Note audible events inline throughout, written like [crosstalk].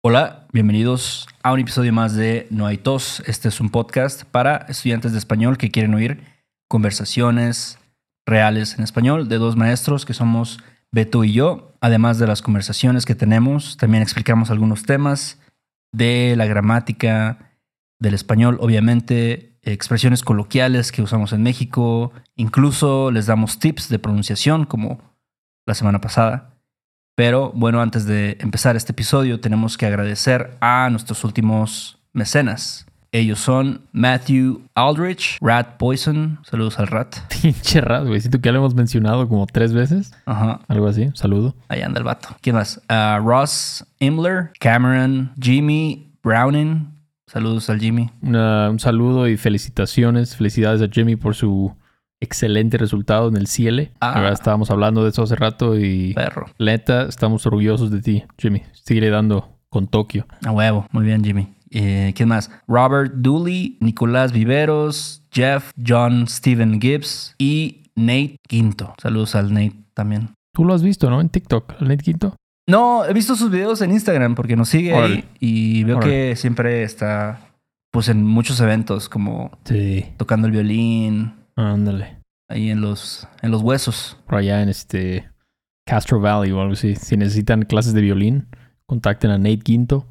Hola, bienvenidos a un episodio más de No hay tos. Este es un podcast para estudiantes de español que quieren oír conversaciones reales en español de dos maestros que somos Beto y yo. Además de las conversaciones que tenemos, también explicamos algunos temas de la gramática del español, obviamente expresiones coloquiales que usamos en México, incluso les damos tips de pronunciación como la semana pasada. Pero bueno, antes de empezar este episodio tenemos que agradecer a nuestros últimos mecenas. Ellos son Matthew Aldrich, Rat Poison. Saludos al Rat. [laughs] Pinche rat, güey. Siento que ya lo hemos mencionado como tres veces. Ajá. Algo así. Saludo. Ahí anda el vato. ¿Quién más? Ah, Ross Imler, Cameron, Jimmy Browning. Saludos al Jimmy. Una- un saludo y felicitaciones. Felicidades a Jimmy por su excelente resultado en el Ciele. Ah. Estábamos hablando de eso hace rato y Perro. la neta, estamos orgullosos de ti, Jimmy. Sigue dando con Tokio. A huevo. Muy bien, Jimmy. Eh, ¿Quién más? Robert Dooley, Nicolás Viveros, Jeff, John Steven Gibbs y Nate Quinto. Saludos al Nate también. Tú lo has visto, ¿no? En TikTok, al Nate Quinto. No, he visto sus videos en Instagram porque nos sigue ahí y veo que siempre está pues en muchos eventos como Sí. tocando el violín Ándale. ahí en los en los huesos. Por allá en este Castro Valley o algo así. Si necesitan clases de violín, contacten a Nate Quinto.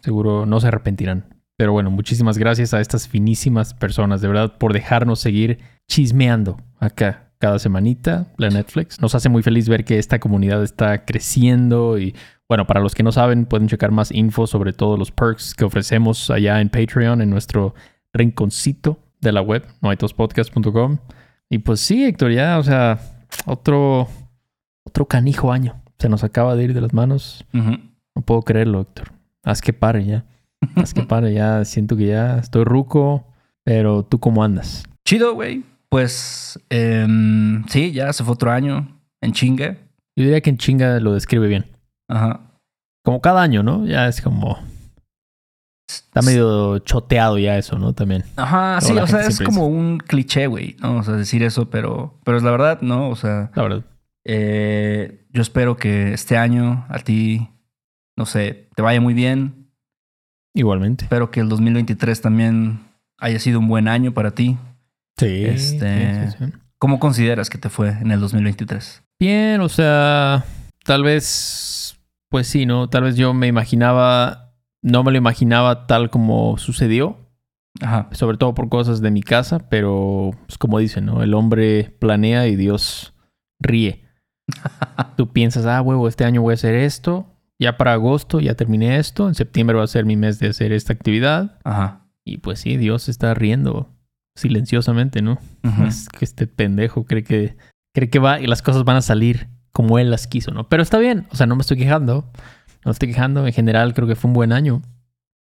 Seguro no se arrepentirán. Pero bueno, muchísimas gracias a estas finísimas personas, de verdad, por dejarnos seguir chismeando acá cada semanita, la Netflix. Nos hace muy feliz ver que esta comunidad está creciendo y bueno, para los que no saben, pueden checar más info sobre todos los perks que ofrecemos allá en Patreon, en nuestro rinconcito de la web, noaitospodcast.com. Y pues sí, Héctor, ya, o sea, otro, otro canijo año. Se nos acaba de ir de las manos. Ujú. No puedo creerlo, Héctor. Haz que pare ya. Haz que pare ya. Siento que ya estoy ruco. Pero tú cómo andas? Chido, güey. Pues em, sí, ya se fue otro año en chinga. Yo diría que en chinga lo describe bien. Ajá. Como cada año, ¿no? Ya es como... Está medio choteado ya eso, ¿no? También. Ajá, sí, o sea, es como un cliché, güey, ¿no? O sea, decir eso, pero, pero es la verdad, ¿no? O sea, La verdad. eh, yo espero que este año a ti, no sé, te vaya muy bien. Igualmente. Espero que el 2023 también haya sido un buen año para ti. Sí. Este- sí, sí, sí. ¿Cómo consideras que te fue en el 2023? Bien, o sea... Tal vez... Pues sí, ¿no? Tal vez yo me imaginaba... No me lo imaginaba tal como sucedió. Ajá. sobre todo por cosas de mi casa, pero pues, como dicen, ¿no? El hombre planea y Dios ríe. [laughs] Tú piensas, ah, huevo, este año voy a hacer esto, ya para agosto ya terminé esto, en septiembre va a ser mi mes de hacer esta actividad, Ajá. y pues sí, Dios está riendo silenciosamente, ¿no? Es que este pendejo cree que, cree que va y las cosas van a salir como él las quiso, ¿no? Pero está bien, o sea, no me estoy quejando, no estoy quejando, en general creo que fue un buen año,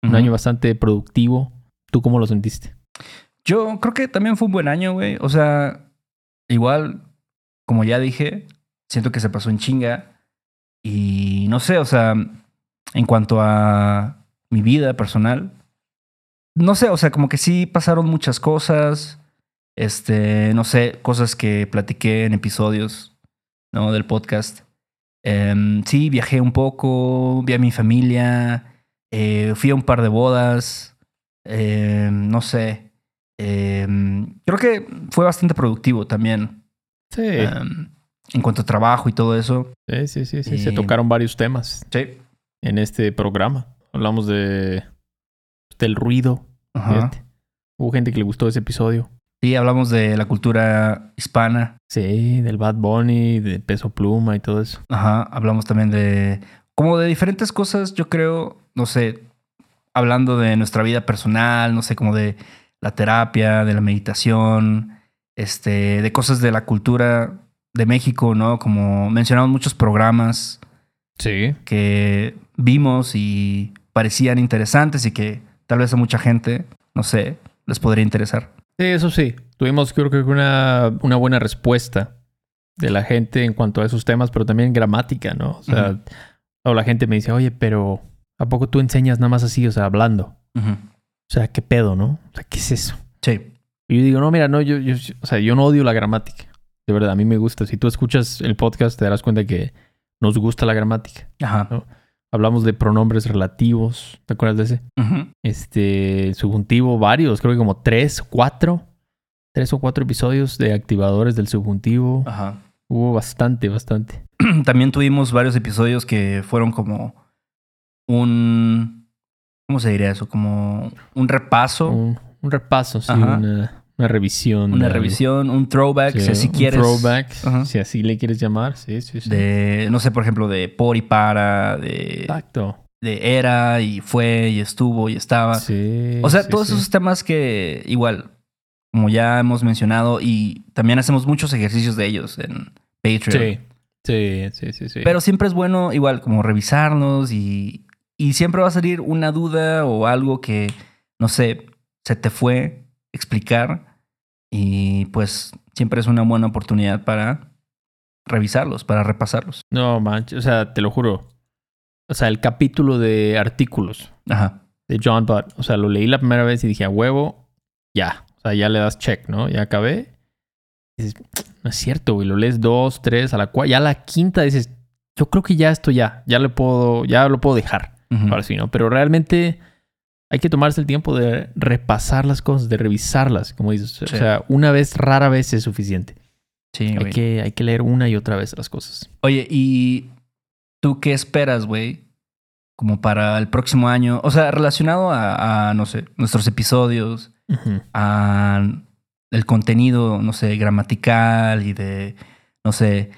un año bastante productivo. ¿Tú cómo lo sentiste? Yo creo que también fue un buen año, güey. O sea, igual, como ya dije, siento que se pasó en chinga. Y no sé, o sea, en cuanto a mi vida personal, no sé, o sea, como que sí pasaron muchas cosas. Este, no sé, cosas que platiqué en episodios, ¿no? Del podcast. Em, sí, viajé un poco, vi a mi familia, eh, fui a un par de bodas. eh, no sé. eh, creo que fue bastante productivo también. Sí. em, en cuanto a trabajo y todo eso. Sí, sí, sí, sí. Se tocaron varios temas Sí. en este programa. Hablamos de del ruido. Ajá. Hubo gente que le gustó ese episodio. Sí, hablamos de la cultura hispana. Sí, del Bad Bunny, de Peso Pluma y todo eso. Ajá. Hablamos también de. Como de diferentes cosas, yo creo, no sé, hablando de nuestra vida personal, no sé, como de la terapia, de la meditación, este, de cosas de la cultura de México, ¿no? Como mencionamos muchos programas Sí. que vimos y parecían interesantes y que tal vez a mucha gente, no sé, les podría interesar. Sí, eso sí. Tuvimos creo que una, una buena respuesta de la gente en cuanto a esos temas, pero también gramática, ¿no? O sea, o la gente me dice, oye, pero ¿a poco tú enseñas nada más así, o sea, hablando? O sea, ¿qué pedo, no? O sea, ¿qué es eso? Sí. Y yo digo, no, mira, no, yo, yo, o sea, yo no odio la gramática. De verdad, a mí me gusta. Si tú escuchas el podcast, te darás cuenta que nos gusta la gramática. Ajá. No. Hablamos de pronombres relativos. ¿Te acuerdas de ese? Ujú. Este, subjuntivo, varios, creo que como tres, cuatro, tres o cuatro episodios de activadores del subjuntivo. Ajá. Hubo bastante, bastante. [clears throat] También tuvimos varios episodios que fueron como un... ¿Cómo se diría eso? Como un repaso, Un, un repaso, sí, Ajá. una, una revisión. una revisión, un throwback, Sí, si así un quieres. Throwback, Ajá. si así le quieres llamar. Sí, sí, sí. De, no sé, por ejemplo, de por y para, de, Exacto. de era y fue y estuvo y estaba. Sí. o sea, sí, todos sí. esos temas que igual, como ya hemos mencionado, y también hacemos muchos ejercicios de ellos en Patreon. Sí, sí, sí, sí. sí. Pero siempre es bueno, igual, como revisarlos y, y siempre va a salir una duda o algo que, no sé, se te fue explicar y pues siempre es una buena oportunidad para revisarlos, para repasarlos. No, manches, o sea, te lo juro. O sea, el capítulo de artículos Ajá. de John Butt, o sea, lo leí la primera vez y dije, a huevo, ya. O sea, ya le das check, ¿no? Ya acabé. Y dices, no es cierto, güey. Lo lees dos, tres, a la cuarta. Ya a la quinta dices, yo creo que ya esto ya, ya le puedo, ya lo puedo dejar. Ujú. Ahora sí, ¿no? Pero realmente hay que tomarse el tiempo de repasar las cosas, de revisarlas, como dices. Sí. O sea, una vez, rara vez es suficiente. Sí, Hay güey. que, hay que leer una y otra vez las cosas. Oye, ¿y tú qué esperas, güey? Como para el próximo año. O sea, relacionado a, a, no sé, nuestros episodios, Ujú. a el contenido, no sé, gramatical y de, no sé,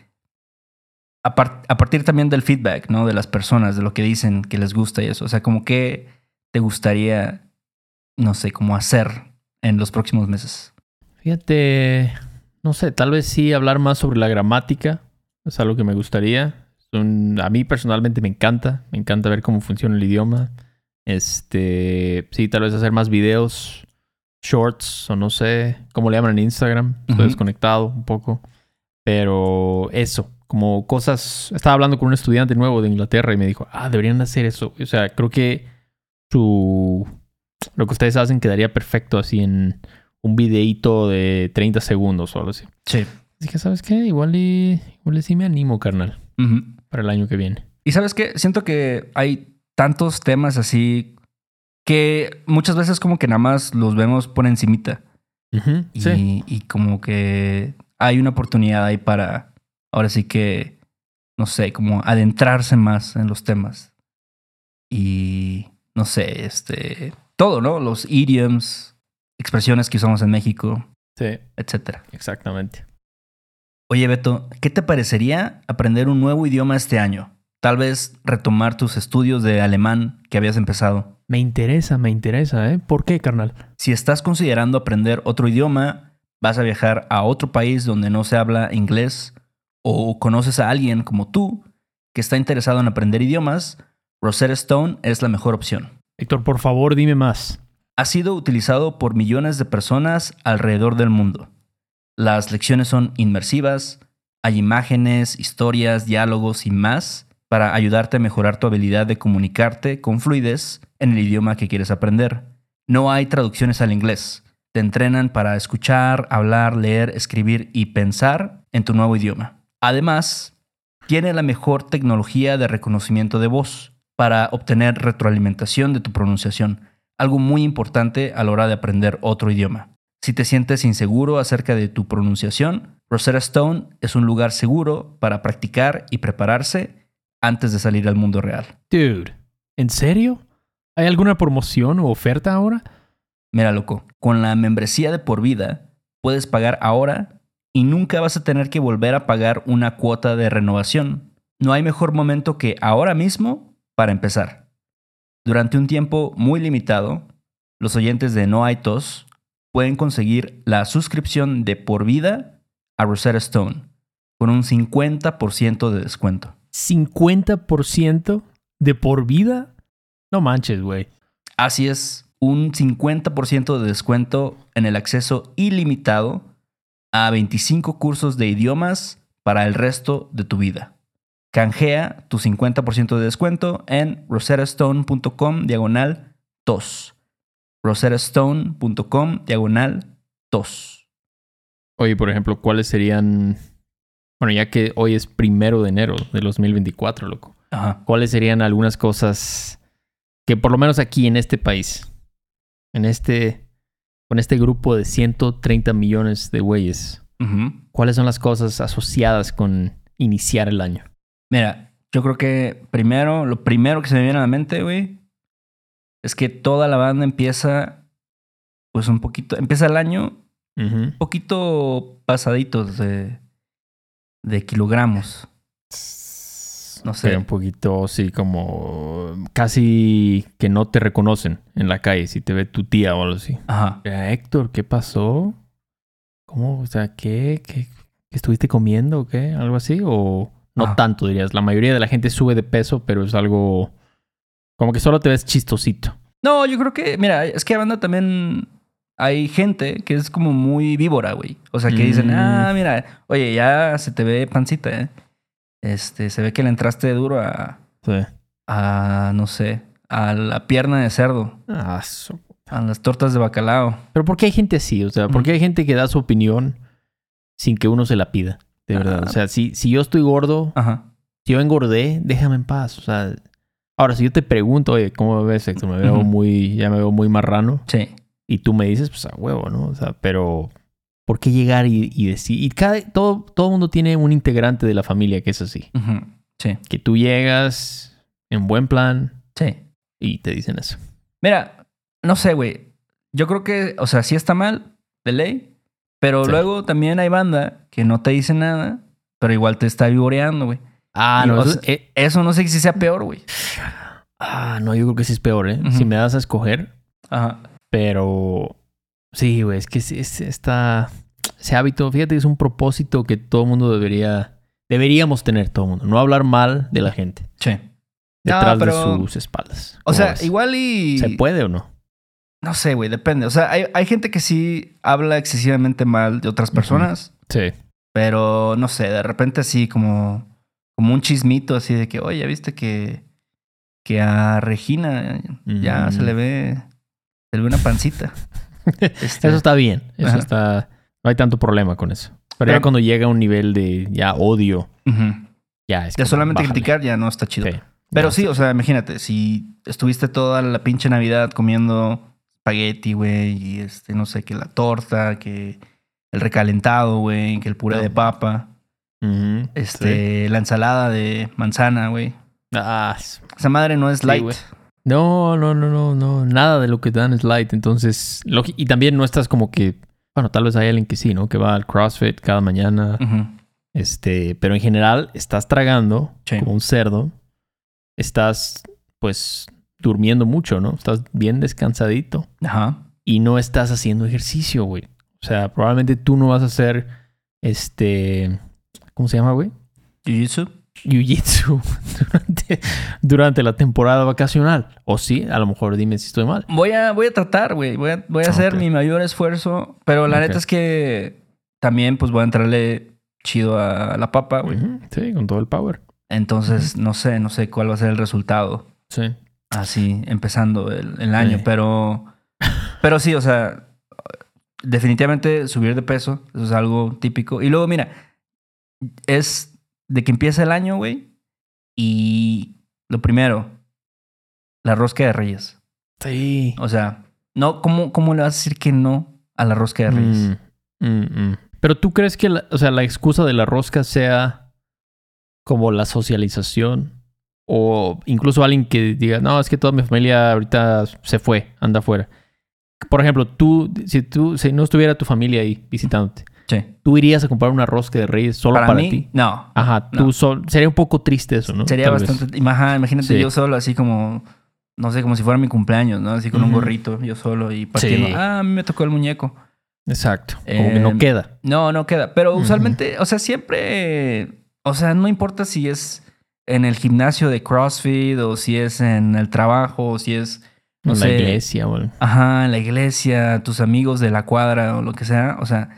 a, par- a partir también del feedback, ¿no? De las personas, de lo que dicen que les gusta y eso. O sea, como que te gustaría, no sé, como hacer en los próximos meses. Fíjate, no sé, tal vez sí hablar más sobre la gramática. Es algo que me gustaría. Un- a mí personalmente me encanta. Me encanta ver cómo funciona el idioma. Este, sí, tal vez hacer más videos, shorts o no sé, cómo le llaman en Instagram. Estoy desconectado un poco. Pero eso, como cosas. Estaba hablando con un estudiante nuevo de Inglaterra y me dijo, ah, deberían hacer eso. O sea, creo que su. Lo que ustedes hacen quedaría perfecto así en un videíto de 30 segundos o algo así. Sí. Así que, ¿sabes qué? Igual y, igual y sí me animo, carnal, para el año que viene. Y sabes qué, siento que hay tantos temas así que muchas veces como que nada más los vemos por encimita. Y, Sí. y como que hay una oportunidad ahí para, ahora sí que, no sé, como adentrarse más en los temas. Y, no sé, este, todo, ¿no? Los idioms, expresiones que usamos en México, Sí, etcétera. exactamente. Oye, Beto, ¿qué te parecería aprender un nuevo idioma este año? Tal vez retomar tus estudios de alemán que habías empezado. Me interesa, me interesa, ¿eh? ¿Por qué, carnal? Si estás considerando aprender otro idioma, vas a viajar a otro país donde no se habla inglés o conoces a alguien como tú que está interesado en aprender idiomas, Rosetta Stone es la mejor opción. Héctor, por favor, dime más. Ha sido utilizado por millones de personas alrededor del mundo. Las lecciones son inmersivas, hay imágenes, historias, diálogos y más para ayudarte a mejorar tu habilidad de comunicarte con fluidez en el idioma que quieres aprender. No hay traducciones al inglés. Te entrenan para escuchar, hablar, leer, escribir y pensar en tu nuevo idioma. Además, tiene la mejor tecnología de reconocimiento de voz para obtener retroalimentación de tu pronunciación, algo muy importante a la hora de aprender otro idioma. Si te sientes inseguro acerca de tu pronunciación, Rosetta Stone es un lugar seguro para practicar y prepararse antes de salir al mundo real. Dude, ¿en serio? ¿Hay alguna promoción o oferta ahora? Mira, loco, con la membresía de por vida puedes pagar ahora y nunca vas a tener que volver a pagar una cuota de renovación. No hay mejor momento que ahora mismo para empezar. Durante un tiempo muy limitado, los oyentes de No hay tos pueden conseguir la suscripción de por vida a Rosetta Stone con un 50% de descuento. ¿50% de por vida? No manches, güey. Así es, un 50% de descuento en el acceso ilimitado a 25 cursos de idiomas para el resto de tu vida. Canjea tu 50% de descuento en rosettastone.com diagonal tos. rosettastone.com diagonal tos. Oye, por ejemplo, ¿cuáles serían... Bueno, ya que hoy es primero de enero de 2024, loco. Ajá. ¿cuáles serían algunas cosas que por lo menos aquí en este país, en este, con este grupo de 130 millones de güeyes, cuáles son las cosas asociadas con iniciar el año? Mira, yo creo que primero, lo primero que se me viene a la mente, güey, es que toda la banda empieza, pues un poquito, empieza el año un poquito pasaditos de, de kilogramos. No sé. Pero un poquito, sí, como casi que no te reconocen en la calle si te ve tu tía o algo así. Ajá. Héctor, ¿qué pasó? ¿Cómo? O sea, ¿qué? ¿Qué, qué estuviste comiendo o qué? ¿Algo así? ¿O no Ah. tanto, dirías? La mayoría de la gente sube de peso, pero es algo... Como que solo te ves chistosito. No, yo creo que, mira, es que a banda también hay gente que es como muy víbora, güey. O sea, que dicen, Mm. ah, mira, oye, ya se te ve pancita, ¿eh? Este, se ve que le entraste duro a, Sí. a, no sé, a la pierna de cerdo, Ah, a las tortas de bacalao. Pero ¿por qué hay gente así? O sea, ¿por qué hay gente que da su opinión sin que uno se la pida? De verdad. Ah. O sea, si, si yo estoy gordo, Ajá. si yo engordé, déjame en paz. O sea, ahora si yo te pregunto, oye, ¿cómo me ves, Héctor? Me veo muy, ya me veo muy marrano. Sí. Y tú me dices, pues a huevo, ¿no? O sea, pero ¿por qué llegar y, y decir? Y cada, todo, todo mundo tiene un integrante de la familia que es así. Ujú. Sí. Que tú llegas en buen plan Sí. y te dicen eso. Mira, no sé, güey. Yo creo que, o sea, sí está mal, de ley. Pero Sí. luego también hay banda que no te dice nada, pero igual te está vivoreando, güey. Ah, Y, no, eso- eh, Eso no sé si sea peor, güey. ah, no, yo creo que sí es peor, ¿eh? Si me das a escoger, Ajá. pero sí, güey, es que es, es- esta, ese hábito, fíjate que es un propósito que todo mundo debería, deberíamos tener todo el mundo. No hablar mal de la gente Sí. No, detrás pero- de sus espaldas. O ¿Cómo sea, ves? igual y. ¿Se puede o no? No sé, güey, depende. O sea, hay, hay gente que sí habla excesivamente mal de otras personas, Sí. pero no sé, de repente así como, como un chismito así de que, oye, ¿ya viste que, que a Regina ya Mm. se le ve, se le ve una pancita? [laughs] Este, Eso está bien. Eso Ajá. está. No hay tanto problema con eso. Pero, Pero- ya cuando llega a un nivel de ya odio, ya es. Ya como, solamente bájale. criticar ya no está chido. Sí. Pero sí, o sea, imagínate, si estuviste toda la pinche Navidad comiendo espagueti, güey, y este, no sé, que la torta, que el recalentado, güey, que el puré No. de papa, Ujú, este, la ensalada de manzana, güey. Ah, Esa madre no es light. no, no, no, no, no. Nada de lo que te dan es light. Entonces, y también no estás como que. Bueno, tal vez hay alguien que sí, ¿no? Que va al CrossFit cada mañana. Este, pero en general estás tragando Sí. como un cerdo. Estás, pues, durmiendo mucho, ¿no? Estás bien descansadito. Ajá. y no estás haciendo ejercicio, güey. O sea, probablemente tú no vas a hacer este. ¿Cómo se llama, güey? Jiu-jitsu. Jiu-jitsu [laughs] durante, durante la temporada vacacional. O sí, a lo mejor dime si estoy mal. Voy a, voy a tratar, güey. Voy a, voy a hacer Ok. mi mayor esfuerzo. Pero la neta es que también, pues, voy a entrarle chido a la papa, güey. Sí, con todo el power. Entonces, no sé, no sé cuál va a ser el resultado. Sí. Así empezando el, el año, Sí. pero pero sí, o sea, definitivamente subir de peso, eso es algo típico. Y luego, mira, es de que empieza el año, güey, y lo primero, la rosca de reyes. Sí. O sea, no, ¿cómo, cómo le vas a decir que no a la rosca de reyes? Mm, mm, mm. Pero tú crees que la, o sea, la excusa de la rosca sea como la socialización o incluso alguien que diga, no, es que toda mi familia ahorita se fue, anda afuera. Por ejemplo, tú, si tú, si no estuviera tu familia ahí visitándote, Sí. ¿tú irías a comprar una rosca de reyes solo para, Para, mí, ti? no. Ajá, no. tú sol- sería un poco triste eso, ¿no? Sería Tal bastante... Ajá, imagínate Sí. yo solo así como... No sé, como si fuera mi cumpleaños, ¿no? Así con un gorrito, yo solo y partiendo. Sí. Ah, a mí me tocó el muñeco. Exacto. Como que no Eh, queda. No, no queda. Pero usualmente, o sea, siempre. O sea, no importa si es en el gimnasio de CrossFit o si es en el trabajo o si es. No en sé. la iglesia, o Ajá, en la iglesia, tus amigos de la cuadra o lo que sea. O sea,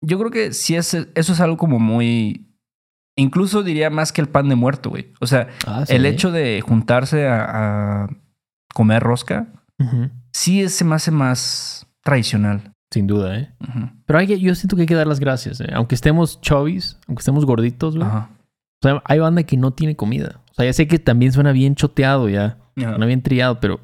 yo creo que sí es, eso es algo como muy. Incluso diría más que el pan de muerto, güey. O sea, Ah, el sí. hecho de juntarse a, a comer rosca, Ujú. sí es- se me hace más tradicional. Sin duda, ¿eh? Pero hay que, yo siento que hay que dar las gracias, ¿eh? Aunque estemos chovis, aunque estemos gorditos, güey. Ajá. O sea, hay banda que no tiene comida. O sea, ya sé que también suena bien choteado ya. Ajá. Suena bien triado, pero.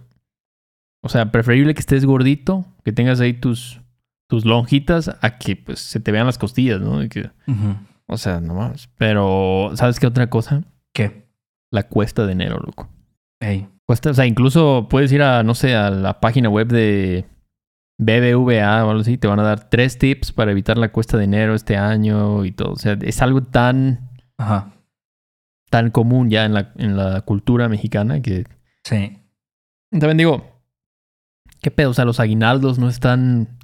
O sea, preferible que estés gordito, que tengas ahí tus, tus lonjitas, a que pues se te vean las costillas, ¿no? Y que- Ujú. o sea, no mames. Pero, ¿sabes qué otra cosa? ¿Qué? La cuesta de enero, loco. Ey. Cuesta, o sea, incluso puedes ir a, no sé, a la página web de BBVA o algo así. Te van a dar tres tips para evitar la cuesta de enero este año y todo. O sea, es algo tan, Ajá. Tan común ya en la, en la cultura mexicana que Sí. también digo, ¿qué pedo? O sea, los aguinaldos no están,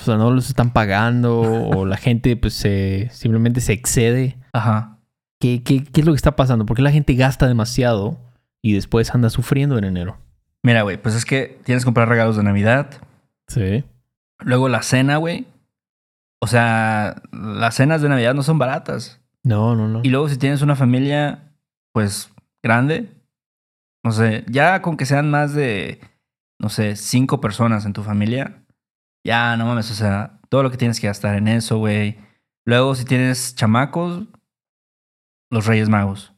o sea, no los están pagando [laughs] o la gente pues se, simplemente se excede. Ajá. ¿Qué, qué, qué es lo que está pasando? ¿Por qué la gente gasta demasiado y después anda sufriendo en enero? Mira, güey, pues es que tienes que comprar regalos de Navidad. Sí. Luego la cena, güey. O sea, las cenas de Navidad no son baratas. No, no, no. Y luego si tienes una familia, pues, grande. No sé, ya con que sean más de, no sé, cinco personas en tu familia. Ya, no mames, o sea, todo lo que tienes que gastar en eso, güey. Luego si tienes chamacos, los Reyes Magos.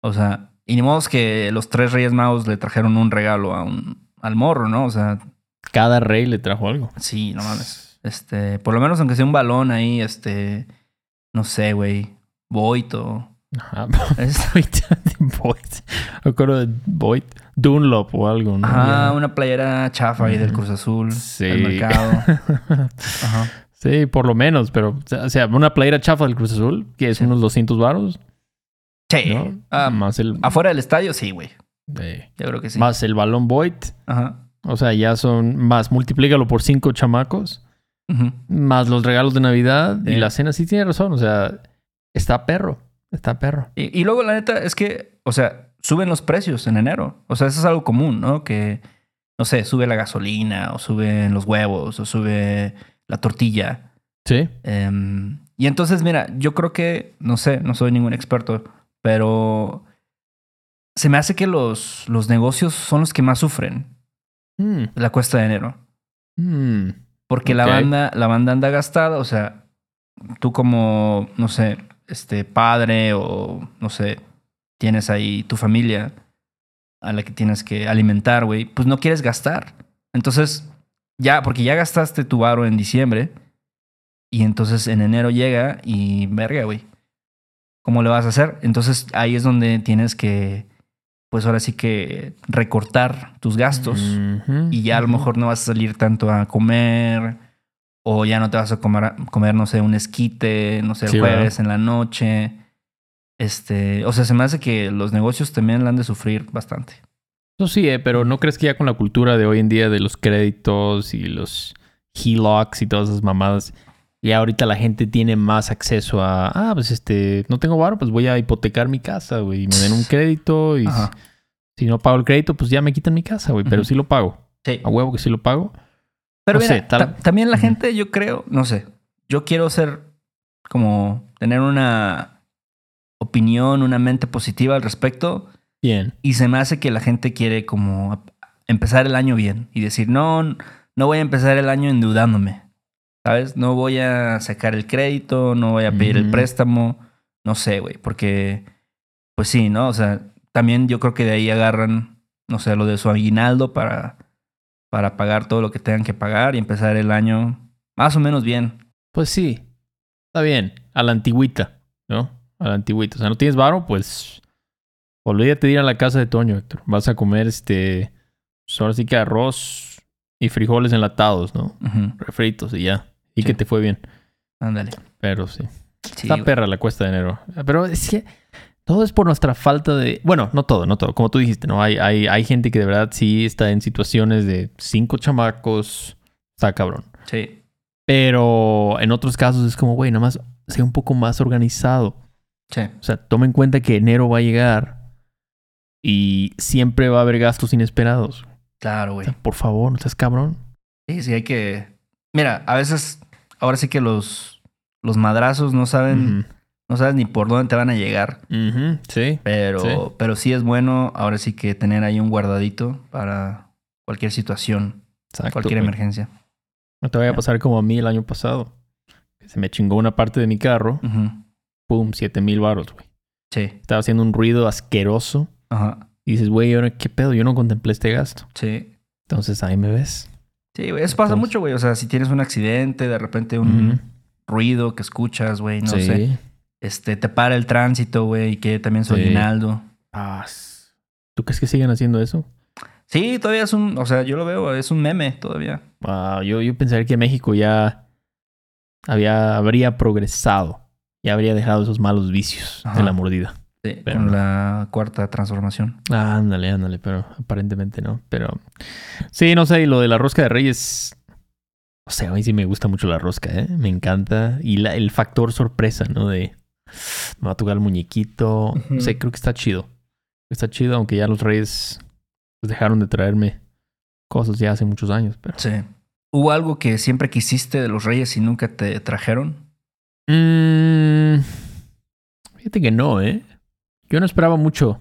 O sea, y ni modo es que los tres Reyes Magos le trajeron un regalo a un, al morro, ¿no? O sea, Cada rey le trajo algo. Sí, no mames. Este, por lo menos aunque sea un balón ahí, este, no sé, güey, Void o... Ajá. [laughs] Me acuerdo de Void. Dunlop o algo, ¿no? Ya. una playera chafa ahí del. Cruz Azul, Sí. del mercado. [laughs] Ajá. sí, por lo menos, pero, o sea, una playera chafa del Cruz Azul, que es Sí. unos 200 varos, Sí. ¿no? Ah, más el... afuera del estadio, sí, güey. eh, Yo creo que sí. Más el balón Void. Ajá. O sea, ya son más, multiplícalo por cinco chamacos, Más los regalos de Navidad y la cena. Sí, tiene razón. O sea, está perro. Está perro. Y, y luego, la neta, es que, o sea, suben los precios en enero. O sea, eso es algo común, ¿no? Que, no sé, sube la gasolina, o suben los huevos, o sube la tortilla. Sí. Em, y entonces, mira, yo creo que, no sé, no soy ningún experto, pero se me hace que los, los negocios son los que más sufren Mm, la cuesta de enero. mm. Porque la banda, la banda anda gastada, o sea, tú como, no sé, este padre o no sé, tienes ahí tu familia a la que tienes que alimentar, güey, pues no quieres gastar. Entonces, ya, porque ya gastaste tu varo en diciembre y entonces en enero llega y verga, güey. ¿Cómo le vas a hacer? Entonces ahí es donde tienes que, pues ahora sí que recortar tus gastos y ya a lo mejor no vas a salir tanto a comer o ya no te vas a comer, comer no sé, un esquite, no sé, el Sí, ¿verdad? jueves en la noche. Este, o sea, se me hace que los negocios también la han de sufrir bastante. Eso sí, eh, pero ¿no crees que ya con la cultura de hoy en día de los créditos y los HELOCs y todas esas mamadas, ya ahorita la gente tiene más acceso a, ah, pues este, no tengo varo, pues voy a hipotecar mi casa, güey, y me den un [laughs] crédito y Ajá. si no pago el crédito, pues ya me quitan mi casa, güey, pero Ujú. sí lo pago. Sí. A huevo que sí lo pago. Pero no mira, sé, tal- ta- también la gente, yo creo, no sé, yo quiero ser como tener una opinión, una mente positiva al respecto. Bien. Y se me hace que la gente quiere como empezar el año bien y decir, no, no voy a empezar el año endeudándome. ¿Sabes? No voy a sacar el crédito, no voy a pedir el préstamo. No sé, güey, porque, pues sí, ¿no? O sea, también yo creo que de ahí agarran, no sé, lo de su aguinaldo para, para pagar todo lo que tengan que pagar y empezar el año más o menos bien. Pues sí. Está bien. A la antigüita, ¿no? A la antigüita. O sea, no tienes varo, pues olvídate de ir a la casa de Toño, Héctor. Vas a comer este, pues ahora sí que arroz y frijoles enlatados, ¿no? Refritos y ya. Y Sí. que te fue bien. Ándale. Pero sí. Sí, Está güey. perra la cuesta de enero. Pero es que todo es por nuestra falta de. Bueno, no todo, no todo. Como tú dijiste, ¿no? Hay, hay, hay gente que de verdad sí está en situaciones de cinco chamacos. Está cabrón. Sí. Pero en otros casos es como, güey, nada más sea un poco más organizado. Sí. O sea, toma en cuenta que enero va a llegar y siempre va a haber gastos inesperados. Claro, O güey. sea, por favor, no seas cabrón. Sí, sí, hay que. Mira, a veces, ahora sí que los, los madrazos no saben, no sabes ni por dónde te van a llegar. Sí. Pero Sí. pero sí es bueno ahora sí que tener ahí un guardadito para cualquier situación, Exacto. cualquier güey. emergencia. No te vaya a pasar como a mí el año pasado. Que se me chingó una parte de mi carro. Ujú. Pum, siete mil baros, güey. Sí. Estaba haciendo un ruido asqueroso. Ajá. Y dices, güey, ¿ahora qué pedo? Yo no contemplé este gasto. Sí. Entonces ahí me ves. Sí, güey. Eso pasa Entonces- mucho, güey. O sea, si tienes un accidente, de repente un ruido que escuchas, güey, no sí. sé. Este, te para el tránsito, güey, y que también su Sí. aguinaldo. Ah, s- ¿Tú crees que siguen haciendo eso? Sí, todavía es un, o sea, yo lo veo, es un meme todavía. Ah, yo, yo pensaría que México ya había, habría progresado. Ya habría dejado esos malos vicios Ajá. de la mordida. Sí, Pero con no. la cuarta transformación. Ah, ándale, ándale, pero aparentemente no. Pero sí, no sé, y lo de la rosca de reyes. O sea, a mí sí me gusta mucho la rosca, ¿eh? Me encanta. Y la- el factor sorpresa, ¿no? De me va a tocar el muñequito. No sé, creo que está chido. Está chido, aunque ya los reyes pues, dejaron de traerme cosas ya hace muchos años. Pero... Sí. ¿Hubo algo que siempre quisiste de los Reyes y nunca te trajeron? Mm, fíjate que no, ¿eh? Yo no esperaba mucho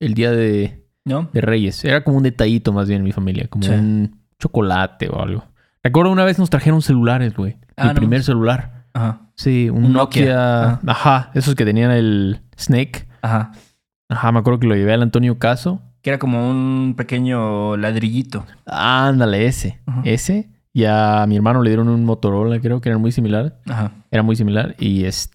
el día de, ¿No? de Reyes. Era como un detallito más bien en mi familia, como Sí. un chocolate o algo. Recuerdo una vez nos trajeron celulares, güey. Ah, Mi no primer celular. Ajá. Sí, un, Un Nokia. Nokia. Ajá, esos que tenían el Snake. Ajá. Ajá, me acuerdo que lo llevé al Antonio Caso. Que era como un pequeño ladrillito. Ándale, ese. Ajá. Ese. Y a mi hermano le dieron un Motorola, creo que era muy similar. Ajá. Era muy similar. Y este,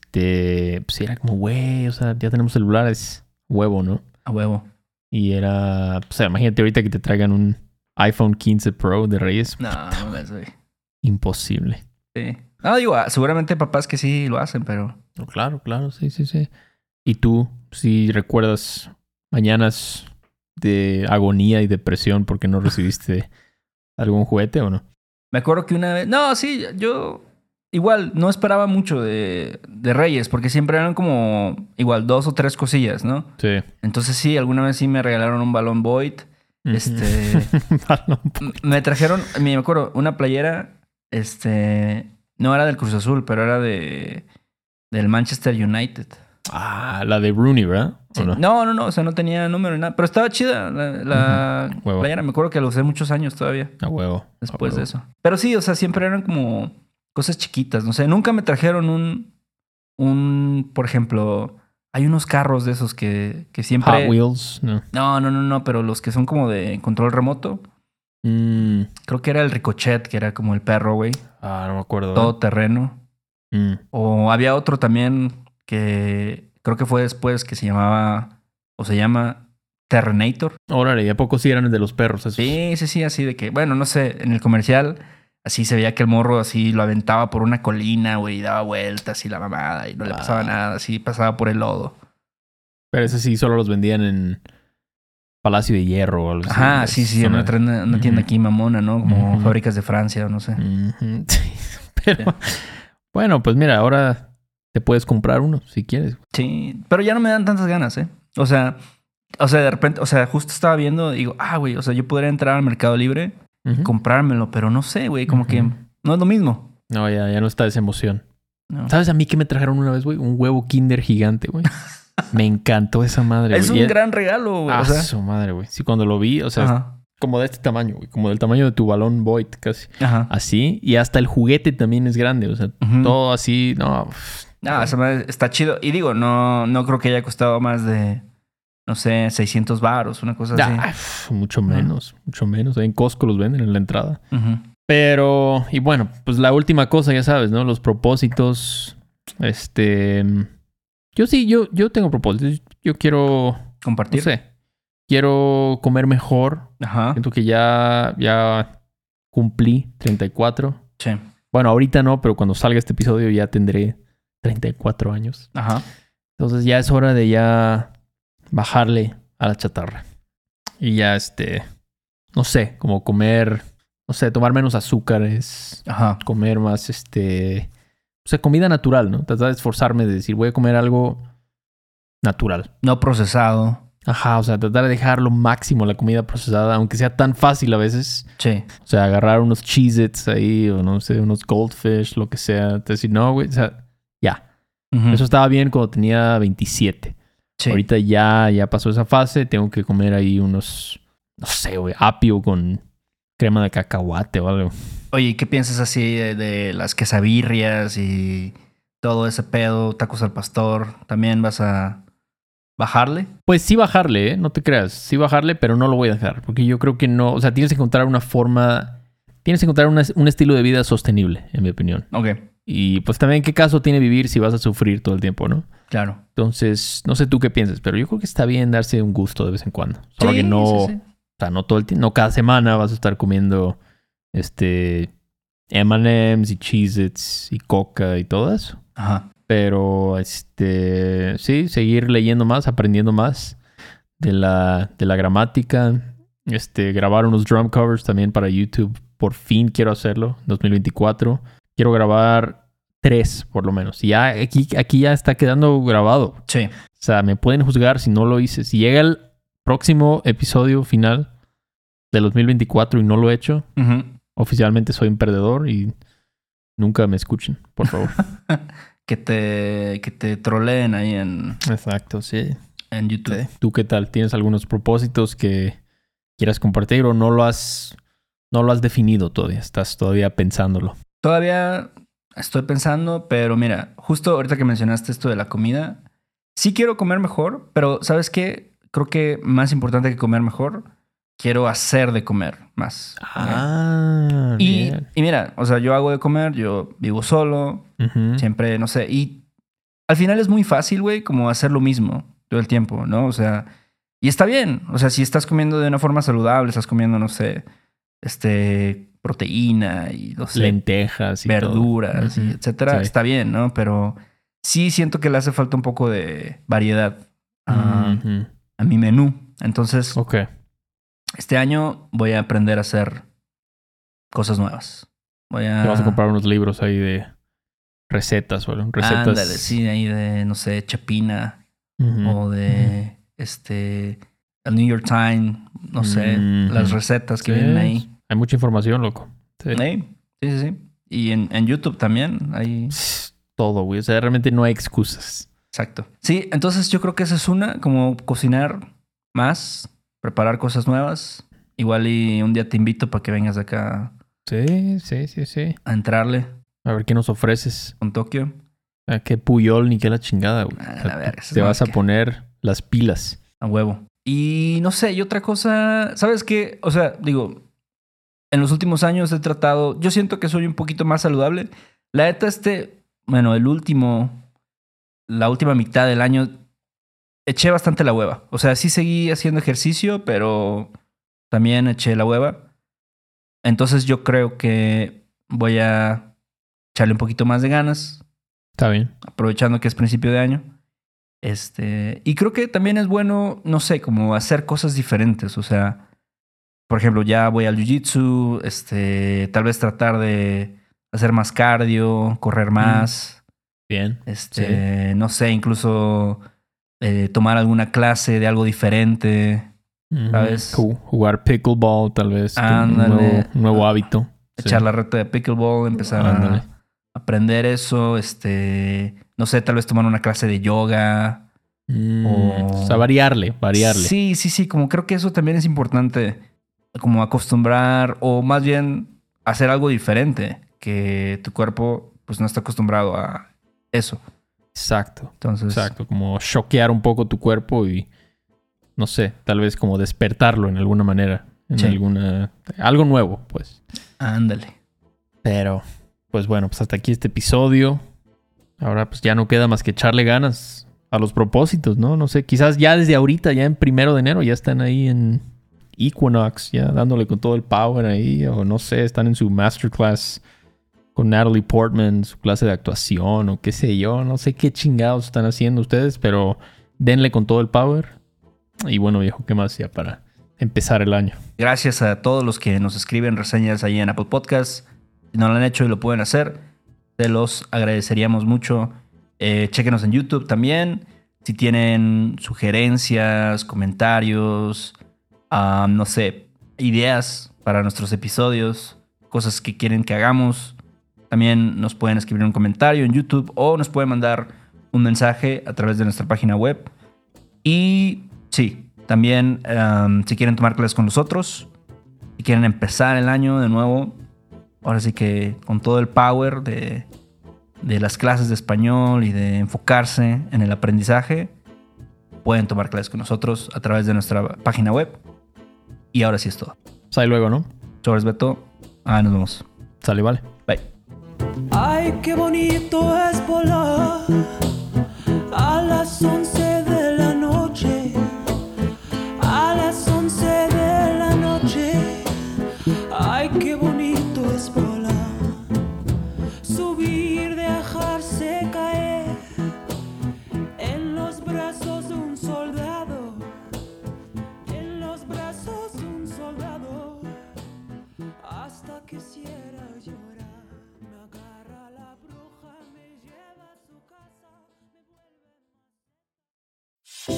pues era como, güey, o sea, ya tenemos celulares. Huevo, ¿no? A huevo. Y era, o sea, imagínate ahorita que te traigan un iPhone 15 Pro de Reyes. No, no güey. Imposible. Sí. No, digo, ah, seguramente papás que sí lo hacen, pero. Claro, claro, sí, sí, sí. ¿Y tú, si recuerdas mañanas de agonía y depresión porque no recibiste [laughs] algún juguete o no? Me acuerdo que una vez. No, sí, yo. Igual, no esperaba mucho de, de Reyes, porque siempre eran como. Igual, dos o tres cosillas, ¿no? Sí. Entonces sí, alguna vez sí me regalaron un balón Void. Este. [laughs] Balón. Me trajeron, me acuerdo, una playera, este, no era del Cruz Azul, pero era de del Manchester United. ah, la de Rooney, ¿verdad? ¿O Sí. no? No, no, no, o sea, no tenía número ni nada, pero estaba chida la, playera. Me acuerdo que la usé muchos años todavía A huevo. a después de eso. Pero sí, o sea, siempre eran como cosas chiquitas, no sé, nunca me trajeron un, un, por ejemplo, hay unos carros de esos que, que siempre... Hot Wheels, no. No, no, no, no, pero los que son como de control remoto. Mm, Creo que era el Ricochet, que era como el perro, güey. ah, no me acuerdo. ¿eh? Todo terreno. Mm, O había otro también que creo que fue después que se llamaba, o se llama Terrenator. Órale, ¿y a poco sí eran de los perros esos? Sí, sí, sí, así de que, bueno, no sé, en el comercial así se veía que el morro así lo aventaba por una colina, güey, y daba vueltas y la mamada y no le pasaba nada, así pasaba por el lodo. Pero ese sí solo los vendían en Palacio de Hierro o algo así. Ajá, sí, sí, zona- una, tienda- una tienda aquí mamona, ¿no? Como fábricas de Francia o no sé. [laughs] Sí, Pero bueno, pues mira, ahora te puedes comprar uno si quieres. Sí, pero ya no me dan tantas ganas, ¿eh? O sea, o sea, de repente, o sea, justo estaba viendo, digo, ah, güey, o sea, yo podría entrar al Mercado Libre, Comprármelo, pero no sé, güey, como que no es lo mismo. No, ya, ya no está esa emoción. ¿no? ¿Sabes a mí que me trajeron una vez, güey? Un huevo Kinder gigante, güey. [laughs] me encantó esa madre, Es un Y- gran regalo, güey. Ah, o sea, su madre, güey. Sí, cuando lo vi, o sea, ajá, como de este tamaño, güey. Como del tamaño de tu balón Void, casi. ajá. Así. Y hasta el juguete también es grande. O sea, todo así, no. Ah, esa madre está chido. Y digo, no, no creo que haya costado más de, no sé, 600 baros, una cosa así. ah, mucho menos, mucho menos. En Costco los venden en la entrada. Pero, y bueno, pues la última cosa, ya sabes, ¿no? Los propósitos. Este. Yo sí, yo, yo tengo propósitos. Yo quiero. No Compartir. sé. Quiero comer mejor. Ajá. Siento que ya, ya cumplí 34. Sí. Bueno, ahorita no, pero cuando salga este episodio ya tendré 34 años. Ajá. Entonces ya es hora de ya bajarle a la chatarra. Y ya este, no sé, como comer, no sé, tomar menos azúcares, Ajá. comer más este, o sea, comida natural, ¿no? Tratar de esforzarme de decir, voy a comer algo natural. No procesado. Ajá, o sea, tratar de dejar lo máximo la comida procesada, aunque sea tan fácil a veces. Sí. O sea, agarrar unos Cheez-Its ahí, o no sé, unos Goldfish, lo que sea. Decir, no, güey, o sea, ya. Eso estaba bien cuando tenía 27. Sí. Ahorita ya, ya pasó esa fase. Tengo que comer ahí unos, no sé, güey, apio con crema de cacahuate o algo. Oye, ¿y qué piensas así de, de las quesabirrias y todo ese pedo, tacos al pastor? ¿También vas a bajarle. Pues sí bajarle, ¿eh? no te creas. Sí bajarle, pero no lo voy a dejar. Porque yo creo que no. O sea, tienes que encontrar una forma. Tienes que encontrar una- un estilo de vida sostenible, en mi opinión. Ok, Y pues también, ¿qué caso tiene vivir si vas a sufrir todo el tiempo, no? Claro. Entonces, no sé tú qué piensas, pero yo creo que está bien darse un gusto de vez en cuando. Solo Sí, que no. sí, sí. O sea, no todo el tiempo. No cada semana vas a estar comiendo. Este. MMs y Cheez-Its y Coca y todo eso. Ajá. Pero, este, sí, seguir leyendo más, aprendiendo más de la, de la gramática. Este, grabar unos drum covers también para YouTube. Por fin quiero hacerlo, 2024. Quiero grabar tres, por lo menos. Y ya aquí, aquí ya está quedando grabado. Sí. O sea, me pueden juzgar si no lo hice. Si llega el próximo episodio final del 2024 y no lo he hecho, Ujú. oficialmente soy un perdedor y nunca me escuchen, por favor. [laughs] Que te, que te troleen ahí en, Exacto, sí. en YouTube. ¿Tú qué tal? ¿Tienes algunos propósitos que quieras compartir o no lo has, no lo has definido todavía? Estás todavía pensándolo. Todavía estoy pensando, pero mira, justo ahorita que mencionaste esto de la comida, sí quiero comer mejor, pero ¿sabes qué? Creo que más importante que comer mejor, quiero hacer de comer más. Ah, Y, y mira, o sea, yo hago de comer, yo vivo solo, siempre, no sé, y al final es muy fácil, güey, como hacer lo mismo todo el tiempo, ¿no? O sea, y está bien, o sea, si estás comiendo de una forma saludable, estás comiendo, no sé, este, proteína y, no sé, Lentejas y todo. verduras, y Ujú. etcétera, Sí. está bien, ¿no? Pero sí siento que le hace falta un poco de variedad a, a mi menú. Entonces, Ok. este año voy a aprender a hacer cosas nuevas. Voy a... Te vas a comprar unos libros ahí de recetas o recetas. Ándale, sí, ahí de, no sé, Chapina o de, este, el New York Times, no sé, Ujú. las recetas que Sí, vienen ahí. Hay mucha información, loco. Sí. Sí, sí, sí. Y en, en YouTube también, ahí... Todo, güey. O sea, realmente no hay excusas. Exacto. Sí, entonces yo creo que esa es una, como cocinar más, preparar cosas nuevas. Igual y un día te invito para que vengas acá Sí, sí, sí, sí. a entrarle A ver qué nos ofreces. con Tokio. A qué puyol ni qué la chingada, güey. Ah, la verga, eso te vas a que- poner las pilas. A huevo. Y no sé, y otra cosa, ¿sabes qué? O sea, digo, en los últimos años he tratado, yo siento que soy un poquito más saludable. La neta, este, bueno, el último, la última mitad del año, eché bastante la hueva. O sea, sí seguí haciendo ejercicio, pero también eché la hueva. Entonces yo creo que voy a echarle un poquito más de ganas, Está bien. aprovechando que es principio de año. Este, y creo que también es bueno, no sé, como hacer cosas diferentes. O sea, por ejemplo, ya voy al jiu-jitsu, este, tal vez tratar de hacer más cardio, correr más. Bien. Este, no sé, incluso eh, tomar alguna clase de algo diferente. ¿Sabes? Ju- Jugar pickleball, tal vez. un Ándale. nuevo, un nuevo hábito. Sí. Echar la reta de pickleball, empezar Ándale. a aprender eso, este, no sé, tal vez tomar una clase de yoga. Mm, O- O sea, variarle, variarle. Sí, sí, sí, como creo que eso también es importante, como acostumbrar o más bien hacer algo diferente, que tu cuerpo pues no está acostumbrado a eso. Exacto. Entonces, Exacto. Como choquear un poco tu cuerpo y no sé, tal vez como despertarlo en alguna manera. En Sí. alguna. Algo nuevo, pues. ándale. Pero, pues bueno, pues hasta aquí este episodio. Ahora pues ya no queda más que echarle ganas a los propósitos, ¿no? No sé, quizás ya desde ahorita, ya en primero de enero, ya están ahí en Equinox, ya dándole con todo el power ahí, o no sé, están en su masterclass con Natalie Portman, su clase de actuación, o qué sé yo, no sé qué chingados están haciendo ustedes, pero denle con todo el power. Y bueno, viejo, ¿qué más ya para empezar el año? Gracias a todos los que nos escriben reseñas ahí en Apple Podcasts. Si no lo han hecho y lo pueden hacer, te los agradeceríamos mucho. Eh, chéquenos en YouTube también. Si tienen sugerencias, comentarios, no sé, ideas para nuestros episodios, cosas que quieren que hagamos, también nos pueden escribir un comentario en YouTube o nos pueden mandar un mensaje a través de nuestra página web. Y sí, también um, si quieren tomar clases con nosotros, si quieren empezar el año de nuevo, ahora sí que con todo el power de, de las clases de español y de enfocarse en el aprendizaje, pueden tomar clases con nosotros a través de nuestra página web. Y ahora sí es todo. Sale luego, ¿no? Sobres Beto. Ah, nos vemos. Sale, vale. Bye. Ay, qué bonito es volar a las 11